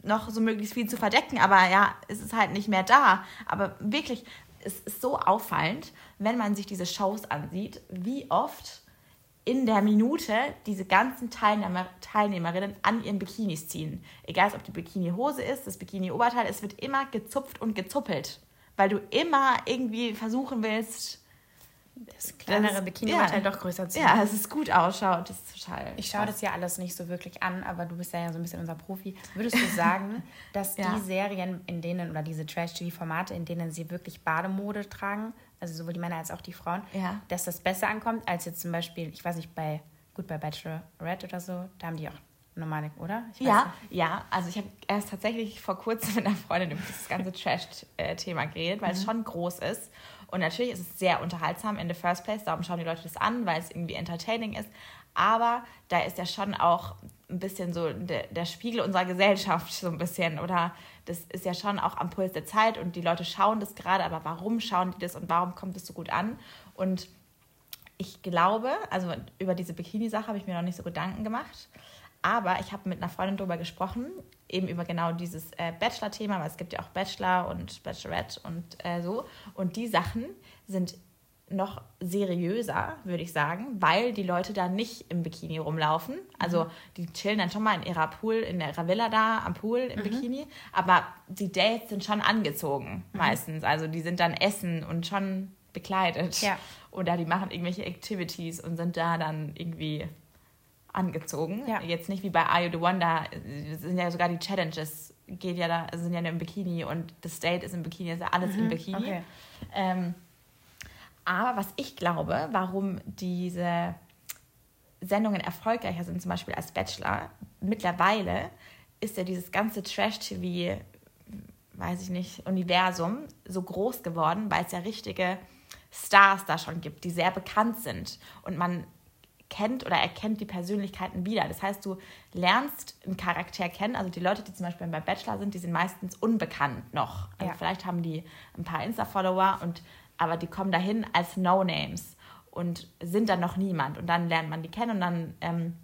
noch so möglichst viel zu verdecken, aber ja, es ist halt nicht mehr da. Aber wirklich, es ist so auffallend, wenn man sich diese Shows ansieht, wie oft in der Minute diese ganzen Teilnehmer, Teilnehmerinnen an ihren Bikinis ziehen. Egal, ob die Bikini-Hose ist, das Bikini-Oberteil, es wird immer gezupft und gezuppelt, weil du immer irgendwie versuchen willst, das kleinere Bikini-Oberteil ja. doch größer zu ja, dass es gut ausschaut. Das ist total. Ich schaue das ja alles nicht so wirklich an, aber du bist ja, so ein bisschen unser Profi. Würdest du (laughs) sagen, dass Ja. die Serien, in denen, oder diese Trash-TV-Formate, in denen sie wirklich Bademode tragen, also sowohl die Männer als auch die Frauen, Ja. dass das besser ankommt, als jetzt zum Beispiel, ich weiß nicht, bei, gut, bei Bachelorette oder so, da haben die auch normale, oder? Ja, nicht. ja, also ich habe erst tatsächlich vor kurzem mit einer Freundin über das ganze Trash-Thema geredet, weil es schon groß ist. Und natürlich ist es sehr unterhaltsam in the first place, darum schauen die Leute das an, weil es irgendwie entertaining ist. Aber da ist ja schon auch ein bisschen so der, der Spiegel unserer Gesellschaft, so ein bisschen. Oder das ist ja schon auch am Puls der Zeit und die Leute schauen das gerade, aber warum schauen die das und warum kommt es so gut an? Und ich glaube, also über diese Bikini-Sache habe ich mir noch nicht so Gedanken gemacht. Aber ich habe mit einer Freundin darüber gesprochen, eben über genau dieses äh, Bachelor-Thema, weil es gibt ja auch Bachelor und Bachelorette und äh, so. Und die Sachen sind noch seriöser, würde ich sagen, weil die Leute da nicht im Bikini rumlaufen. Also mhm. die chillen dann schon mal in ihrer Pool, in ihrer Villa da am Pool im mhm. Bikini, aber die Dates sind schon angezogen mhm. meistens. Also die sind dann essen und schon bekleidet. Ja. Oder die machen irgendwelche Activities und sind da dann irgendwie angezogen. Ja. Jetzt nicht wie bei Are You the One, da sind ja sogar die Challenges, geht ja da, sind ja im Bikini und das Date ist im Bikini, ist ja alles mhm. im Bikini. Okay. Ähm, aber was ich glaube, warum diese Sendungen erfolgreicher sind, zum Beispiel als Bachelor, mittlerweile ist ja dieses ganze Trash-TV, weiß ich nicht, Universum so groß geworden, weil es ja richtige Stars da schon gibt, die sehr bekannt sind. Und man kennt oder erkennt die Persönlichkeiten wieder. Das heißt, du lernst einen Charakter kennen. Also die Leute, die zum Beispiel bei Bachelor sind, die sind meistens unbekannt noch. Also ja. vielleicht haben die ein paar Insta-Follower und aber die kommen dahin als No-Names und sind dann noch niemand. Und dann lernt man die kennen und dann ähm,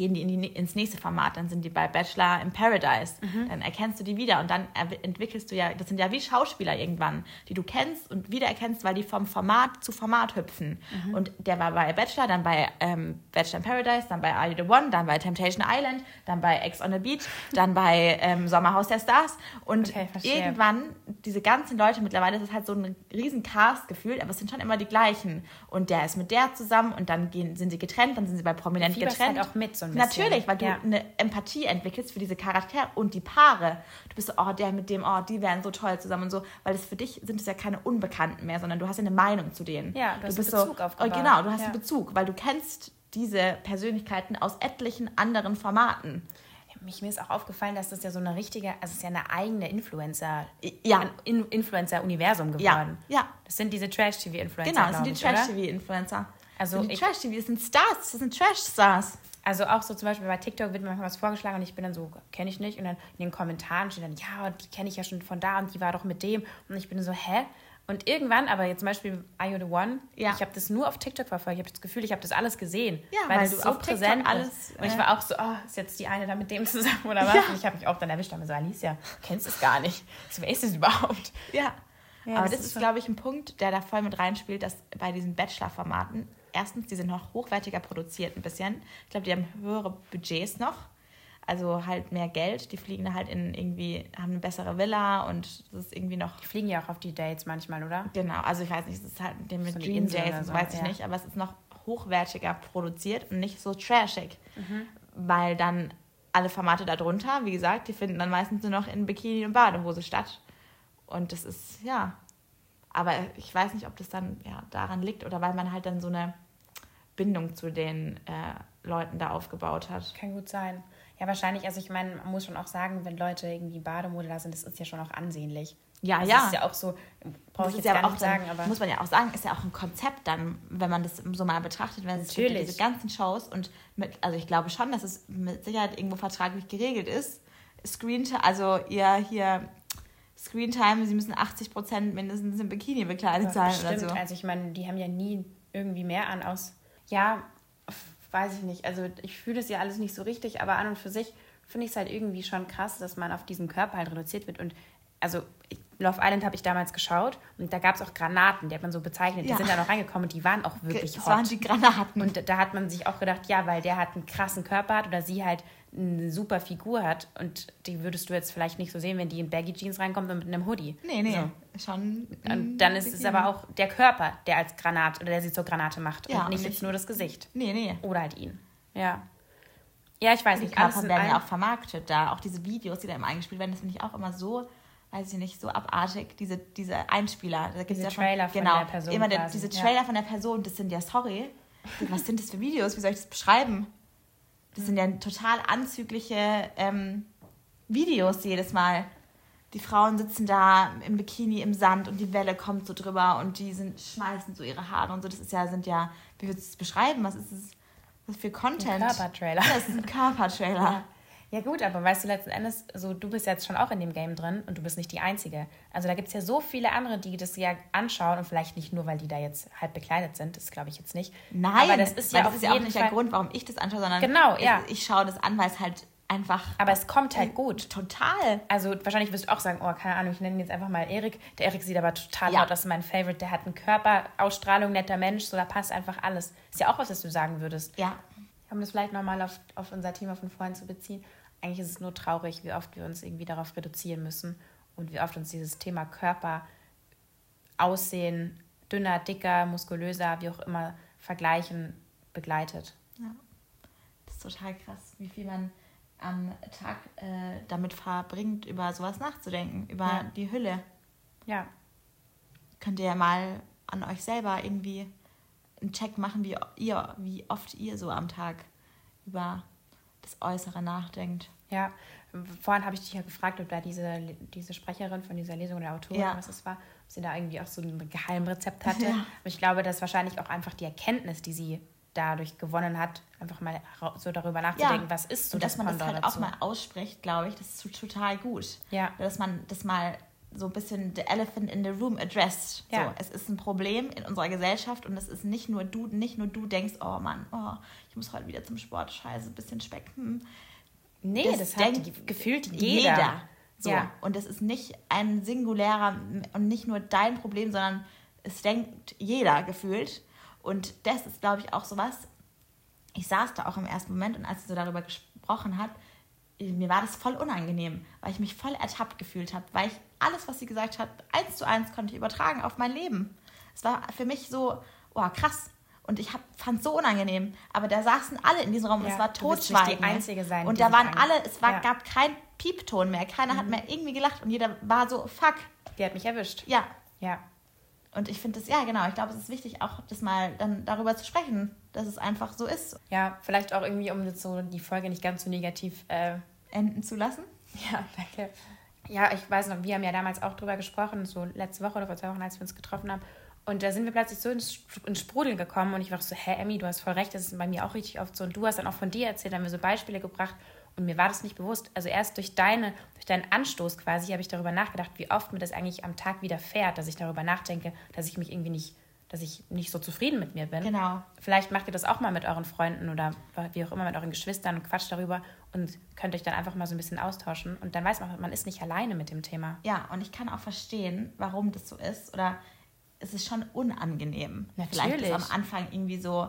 gehen die, in die, ins nächste Format, dann sind die bei Bachelor in Paradise, mhm. dann erkennst du die wieder und dann entwickelst du ja, das sind ja wie Schauspieler irgendwann, die du kennst und wiedererkennst, weil die vom Format zu Format hüpfen. Mhm. Und der war bei Bachelor, dann bei ähm, Bachelor in Paradise, dann bei Are You the One, dann bei Temptation Island, dann bei Ex on the Beach, (laughs) dann bei ähm, Sommerhaus der Stars und okay, irgendwann, diese ganzen Leute, mittlerweile ist es halt so ein riesen Cast gefühlt, aber es sind schon immer die gleichen und der ist mit der zusammen und dann gehen, sind sie getrennt, dann sind sie bei Prominent getrennt. Halt auch mit so ein bisschen. Natürlich, weil du ja. eine Empathie entwickelst für diese Charaktere und die Paare. Du bist so, oh, der mit dem, oh, die wären so toll zusammen und so. Weil das für dich sind es ja keine Unbekannten mehr, sondern du hast ja eine Meinung zu denen. Ja, du, du hast bist einen Bezug so, aufgebaut. Oh, genau, du hast ja. einen Bezug, weil du kennst diese Persönlichkeiten aus etlichen anderen Formaten. Mich, mir ist auch aufgefallen, dass das ja so eine richtige, also es ist ja eine eigene Influencer, ja. ein Influencer-Universum geworden. Ja. ja. Das sind diese Trash-TV-Influencer. Genau, das sind die Trash-TV-Influencer. Also die Trash-TV, das sind Stars, das sind Trash-Stars. Also auch so zum Beispiel bei TikTok wird mir manchmal was vorgeschlagen und ich bin dann so, kenne ich nicht. Und dann in den Kommentaren steht dann, ja, die kenne ich ja schon von da und die war doch mit dem. Und ich bin so, hä? Und irgendwann, aber jetzt zum Beispiel Are You the One, ja. ich habe das nur auf TikTok verfolgt. Ich habe das Gefühl, ich habe das alles gesehen. Ja, weil, weil du so präsent alles. Ist. Und ich war auch so, oh, ist jetzt die eine da mit dem zusammen oder was? Ja. Und ich habe mich auch dann erwischt, aber so, Alicia, kennst es gar nicht. So, wer ist das überhaupt? Ja. aber das, das ist, ist glaube ich, ein Punkt, der da voll mit reinspielt, dass bei diesen Bachelor-Formaten erstens, die sind noch hochwertiger produziert ein bisschen. Ich glaube, die haben höhere Budgets noch. Also halt mehr Geld. Die fliegen da halt in irgendwie, haben eine bessere Villa und das ist irgendwie noch. Die fliegen ja auch auf die Dates manchmal, oder? Genau, also ich weiß nicht, es ist halt dem mit so Dream Dates, so, weiß ich ja. nicht, aber es ist noch hochwertiger produziert und nicht so trashig. Mhm. Weil dann alle Formate darunter, wie gesagt, die finden dann meistens nur noch in Bikini und Badehose statt. Und das ist, ja, aber ich weiß nicht, ob das dann ja, daran liegt oder weil man halt dann so eine Bindung zu den äh, Leuten da aufgebaut hat. Kann gut sein. Ja, wahrscheinlich. Also ich meine, man muss schon auch sagen, wenn Leute irgendwie Bademode da sind, das ist ja schon auch ansehnlich. Ja, also ja. Das ist ja auch so, brauche ich jetzt ja gar nicht sagen, aber... Muss man ja auch sagen, ist ja auch ein Konzept dann, wenn man das so mal betrachtet, wenn es gibt diese ganzen Shows und mit, also ich glaube schon, dass es mit Sicherheit irgendwo vertraglich geregelt ist. Screen, also ihr hier Screentime, sie müssen 80 Prozent mindestens im Bikini bekleidet sein Stimmt. oder so. Also ich meine, die haben ja nie irgendwie mehr an aus. Ja, weiß ich nicht. Also ich fühle das ja alles nicht so richtig, aber an und für sich finde ich es halt irgendwie schon krass, dass man auf diesen Körper halt reduziert wird. Und also Love Island habe ich damals geschaut und da gab es auch Granaten, die hat man so bezeichnet. Die ja. sind da noch reingekommen und die waren auch wirklich das hot. Das waren die Granaten. Und da hat man sich auch gedacht, ja, weil der hat einen krassen Körper hat oder sie halt eine super Figur hat und die würdest du jetzt vielleicht nicht so sehen, wenn die in Baggy Jeans reinkommt und mit einem Hoodie. Nee, nee, so. schon. Und dann ist es aber auch der Körper, der als Granat oder der sie zur Granate macht ja, und nicht jetzt nur das Gesicht. Nee, nee. Oder halt ihn. Ja. Ja, ich weiß die nicht. Die Körper werden ja auch vermarktet da. Auch diese Videos, die da immer eingespielt werden, das finde ich auch immer so weiß ich nicht, so abartig, diese, diese Einspieler. Da diese ja von, Trailer von genau, der Person. Immer der, diese Trailer ja. von der Person, das sind ja, sorry, was sind das für Videos? Wie soll ich das beschreiben? Das sind ja total anzügliche ähm, Videos jedes Mal. Die Frauen sitzen da im Bikini im Sand und die Welle kommt so drüber und die sind, schmeißen so ihre Haare und so. Das ist ja, sind ja, wie würdest du es beschreiben? Was ist es? was für Content. Ein Körpertrailer. Das ist ein Körpertrailer. Ja. Gut, aber weißt du, letzten Endes, so du bist jetzt schon auch in dem Game drin und du bist nicht die Einzige. Also da gibt es ja so viele andere, die das ja anschauen und vielleicht nicht nur, weil die da jetzt halb bekleidet sind, das glaube ich jetzt nicht. Nein, aber das ist ja, das ist ja auch nicht Fall, der Grund, warum ich das anschaue, sondern Genau, ich, ja. ich schaue das an, weil es halt einfach... Aber es kommt halt gut. Total. Also wahrscheinlich wirst du auch sagen, oh, keine Ahnung, ich nenne ihn jetzt einfach mal Erik. Der Erik sieht aber total Ja. laut, das ist mein Favorite. Der hat einen Körper, Ausstrahlung, netter Mensch, so da passt einfach alles. Ist ja auch was, was du sagen würdest. Ja. Um das vielleicht nochmal auf, auf unser Thema von vorhin zu beziehen. Eigentlich ist es nur traurig, wie oft wir uns irgendwie darauf reduzieren müssen und wie oft uns dieses Thema Körper, Aussehen, dünner, dicker, muskulöser, wie auch immer, vergleichen, begleitet. Das ist total krass, wie viel man am Tag äh, damit verbringt, über sowas nachzudenken, über Ja. die Hülle. Ja, Könnt ihr ja mal an euch selber irgendwie einen Check machen, wie ihr, wie oft ihr so am Tag über das Äußere nachdenkt. Ja, vorhin habe ich dich ja gefragt, ob da diese, diese Sprecherin von dieser Lesung oder Autorin, Ja. was es war, ob sie da irgendwie auch so ein Geheimrezept hatte. Ja. Aber ich glaube, dass wahrscheinlich auch einfach die Erkenntnis, die sie dadurch gewonnen hat, einfach mal so darüber nachzudenken, was ist so Und dass man das halt dazu. auch mal ausspricht, glaube ich, das ist total gut. Ja. Dass man das mal so ein bisschen the elephant in the room addressed. Ja. So, es ist ein Problem in unserer Gesellschaft und es ist nicht nur du, nicht nur du denkst, oh Mann, oh, ich muss heute wieder zum Sport, scheiße, ein bisschen Speck. Hm. Nee, das, hat denkt die- gefühlt jeder. So. Ja. Und es ist nicht ein singulärer und nicht nur dein Problem, sondern es denkt jeder gefühlt. Und das ist, glaube ich, auch sowas. Ich saß da auch im ersten Moment und als sie so darüber gesprochen hat, mir war das voll unangenehm, weil ich mich voll ertappt gefühlt habe, weil ich alles, was sie gesagt hat, eins zu eins konnte ich übertragen auf mein Leben. Es war für mich so, oh krass. Und ich fand es so unangenehm. Aber da saßen alle in diesem Raum und Ja, es war nicht die Totschweigen. Einzige sein, Und da waren an- alle, es war, Ja. Mhm. gab kein Piepton mehr. Keiner hat mehr irgendwie gelacht und jeder war so, fuck, Die hat mich erwischt. ja. Ja. Und ich finde das, ja genau, ich glaube, es ist wichtig, auch das mal dann darüber zu sprechen, dass es einfach so ist, Ja, vielleicht auch irgendwie, um jetzt so die Folge nicht ganz so negativ äh, enden zu lassen. Ja, danke. Ja, ich weiß noch, wir haben ja damals auch drüber gesprochen, so letzte Woche oder vor zwei Wochen, als wir uns getroffen haben. Und da sind wir plötzlich so ins, Sprudeln gekommen und ich war so, hä, Emmy, du hast voll recht, das ist bei mir auch richtig oft so. Und du hast dann auch von dir erzählt, haben wir so Beispiele gebracht und mir war das nicht bewusst. Also erst durch deine, durch deinen Anstoß quasi habe ich darüber nachgedacht, wie oft mir das eigentlich am Tag widerfährt, dass ich darüber nachdenke, dass ich mich irgendwie nicht, dass ich nicht so zufrieden mit mir bin. Genau. Vielleicht macht ihr das auch mal mit euren Freunden oder wie auch immer mit euren Geschwistern und quatscht darüber und könnt euch dann einfach mal so ein bisschen austauschen und dann weiß man, man ist nicht alleine mit dem Thema. Ja, und ich kann auch verstehen, warum das so ist. Oder es ist schon unangenehm. Vielleicht Natürlich. ist am Anfang irgendwie so,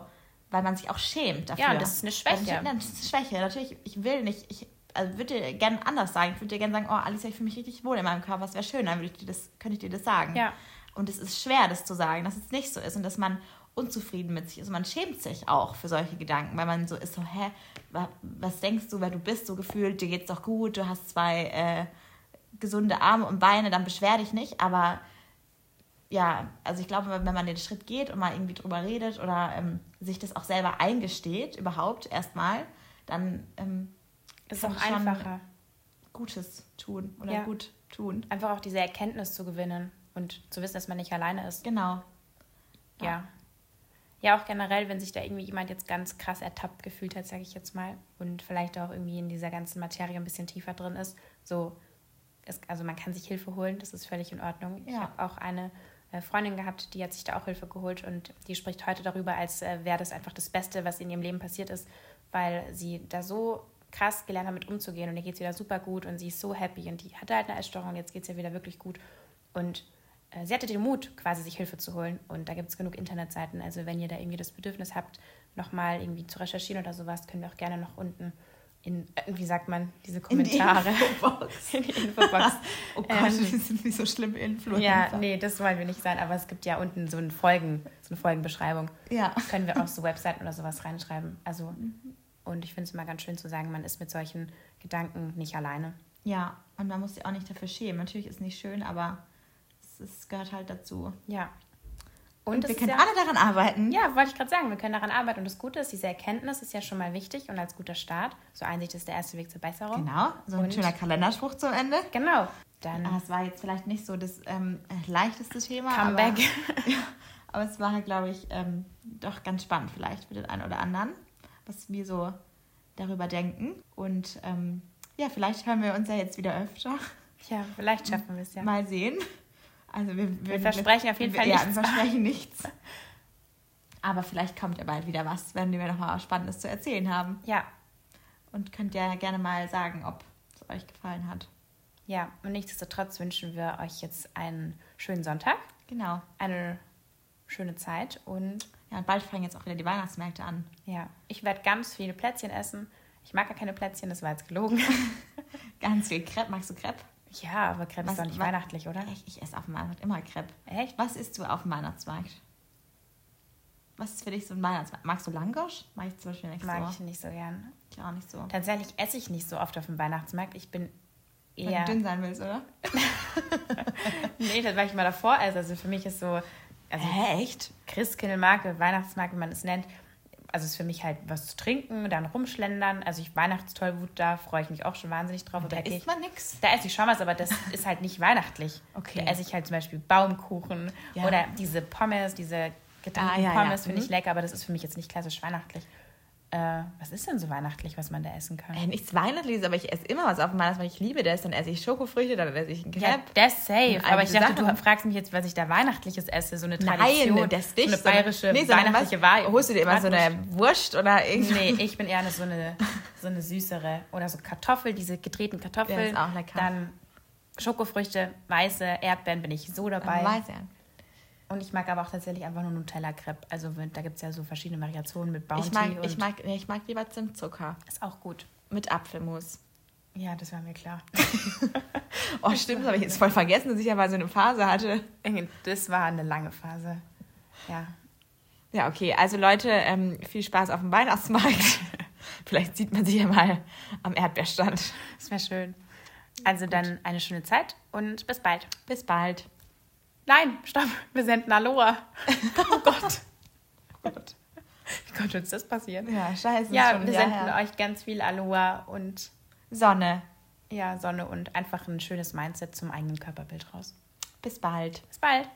weil man sich auch schämt dafür. Ja, das ist eine Schwäche. Also, das ist eine Schwäche. Natürlich, ich will nicht, ich also würde dir gerne anders sagen. Ich würde dir gerne sagen, oh Alicia, ich fühle mich richtig wohl in meinem Körper, es wäre schön, dann würde ich dir das, könnte ich dir das sagen. Ja. Und es ist schwer, das zu sagen, dass es nicht so ist und dass man unzufrieden mit sich ist. Und man schämt sich auch für solche Gedanken, weil man so ist, so, hä, wa- was denkst du, wer du bist, so gefühlt, dir geht's doch gut, du hast zwei äh, gesunde Arme und Beine, dann beschwer dich nicht. Aber ja, also ich glaube, wenn man den Schritt geht und mal irgendwie drüber redet oder ähm, sich das auch selber eingesteht, überhaupt erstmal, dann ähm, Ist kann auch einfacher. Gutes tun oder Ja. gut tun. Einfach auch diese Erkenntnis zu gewinnen und zu wissen, dass man nicht alleine ist. Genau. Ja. Ja, auch generell, wenn sich da irgendwie jemand jetzt ganz krass ertappt gefühlt hat, sage ich jetzt mal, und vielleicht auch irgendwie in dieser ganzen Materie ein bisschen tiefer drin ist, so, es, also man kann sich Hilfe holen, das ist völlig in Ordnung. Ich Ja. habe auch eine äh, Freundin gehabt, die hat sich da auch Hilfe geholt und die spricht heute darüber, als äh, wäre das einfach das Beste, was in ihrem Leben passiert ist, weil sie da so krass gelernt hat, mit umzugehen und ihr geht es wieder super gut und sie ist so happy und die hatte halt eine Essstörung und jetzt geht es ihr wieder wirklich gut und äh, sie hatte den Mut, quasi sich Hilfe zu holen. Und da gibt es genug Internetseiten. Also wenn ihr da irgendwie das Bedürfnis habt, nochmal irgendwie zu recherchieren oder sowas, können wir auch gerne noch unten in, äh, wie sagt man, diese Kommentare. Infobox. (laughs) In die Infobox. (laughs) Oh Gott, Ähm, wir sind wie so schlimme Influencer. ja, nee, das wollen wir nicht sein, aber es gibt ja unten so, ein Folgen, so eine Folgenbeschreibung. Ja. Können wir auch so Webseiten oder sowas reinschreiben. Also, und ich finde es immer ganz schön zu sagen, man ist mit solchen Gedanken nicht alleine. Ja, und man muss sich auch nicht dafür schämen. Natürlich ist es nicht schön, aber es, gehört halt dazu. Ja. Und, Und, wir können ja, alle daran arbeiten. Ja, wollte ich gerade sagen, wir können daran arbeiten. Und das Gute ist, diese Erkenntnis ist ja schon mal wichtig und als guter Start. So Einsicht ist der erste Weg zur Besserung. Genau, so ein Und- schöner Kalenderspruch zum Ende. Genau. Dann Ah, Es war jetzt vielleicht nicht so das ähm, leichteste Thema. Comeback. Aber, (laughs) (laughs) ja, aber es war, glaube ich, ähm, doch ganz spannend vielleicht für den einen oder anderen. was wir so darüber denken. Und ähm, ja, vielleicht hören wir uns ja jetzt wieder öfter. Ja, vielleicht schaffen wir es ja. Mal sehen. Also wir, wir, Wir versprechen auf jeden Fall ja, nichts. wir versprechen (laughs) nichts. Aber vielleicht kommt ja bald wieder was, wenn wir noch mal was Spannendes zu erzählen haben. Ja, Und könnt ja gerne mal sagen, ob es euch gefallen hat. ja. Und nichtsdestotrotz wünschen wir euch jetzt einen schönen Sonntag, Genau. eine schöne Zeit und Ja, und bald fangen jetzt auch wieder die Weihnachtsmärkte an. ja, ich werde ganz viele Plätzchen essen. Ich mag ja keine Plätzchen, das war jetzt gelogen. (laughs) Ganz viel Crepe. Magst du Crepe? Ja, aber Crepe Was- ist doch nicht weihnachtlich, oder? Ich, ich esse auf dem Weihnachtsmarkt immer Crepe. Echt? Was isst du auf dem Weihnachtsmarkt? Was ist für dich so ein Weihnachtsmarkt? Magst du Langosch? Mag ich zum Beispiel nicht Mag so. ich nicht so gern. Ich auch nicht so. Tatsächlich esse ich nicht so oft auf dem Weihnachtsmarkt. Ich bin Wenn eher. du dünn sein willst, oder? (laughs) Nee, das war ich mal davor. Also, also für mich ist so. Also Hä, echt? Christkindlmarkt, Weihnachtsmarkt, wie man es nennt. Also ist für mich halt was zu trinken, dann rumschlendern. Also ich Weihnachtstollwut, da freue ich mich auch schon wahnsinnig drauf. Da Aber isst man nix. Da esse ich schon was, aber das (laughs) ist halt nicht weihnachtlich. Okay. Da esse ich halt zum Beispiel Baumkuchen Ja. oder diese Pommes, diese getrennten Ah, ja, ja. Pommes finde ich Mhm. lecker, aber das ist für mich jetzt nicht klassisch weihnachtlich. Äh, was ist denn so weihnachtlich, was man da essen kann? Äh, nichts Weihnachtliches, aber ich esse immer was auf dem Weihnachtsmarkt. Ich liebe das. Dann esse ich Schokofrüchte, dann esse ich einen Ja, Crepe. das safe. Aber ich dachte, Sachen. du fragst mich jetzt, was ich da Weihnachtliches esse. So eine Tradition. Nein, das nicht. So eine bayerische, nee, sondern weihnachtliche Wahl. Holst du dir immer so eine Wurst oder irgendwie? Nee, ich bin eher eine, so, eine, so eine süßere. Oder so Kartoffel, diese gedrehten Kartoffeln. Ja, ist auch lecker. Dann Schokofrüchte, weiße Erdbeeren bin ich so dabei. Weiß ja. Und ich mag aber auch tatsächlich einfach nur Nutella-Crepe. Also da gibt es ja so verschiedene Variationen mit Bounty. Ich mag, und ich, mag, nee, ich mag lieber Zimtzucker Ist auch gut. mit Apfelmus. Ja, das war mir klar. (laughs) Oh, stimmt, das habe ich jetzt voll vergessen, dass ich ja mal so eine Phase hatte. Das war eine lange Phase. Ja. Ja, okay. Also Leute, ähm, viel Spaß auf dem Weihnachtsmarkt. (laughs) Vielleicht sieht man sich ja mal am Erdbeerstand. Das wäre schön. Also dann eine schöne Zeit und bis bald. Bis bald. Nein, stopp, wir senden Aloha. (laughs) Oh Gott. Oh Gott. Wie konnte uns das passieren? Ja, scheiße. Ja, wir senden her. euch ganz viel Aloha und Sonne. ja, Sonne und einfach ein schönes Mindset zum eigenen Körperbild raus. Bis bald. Bis bald.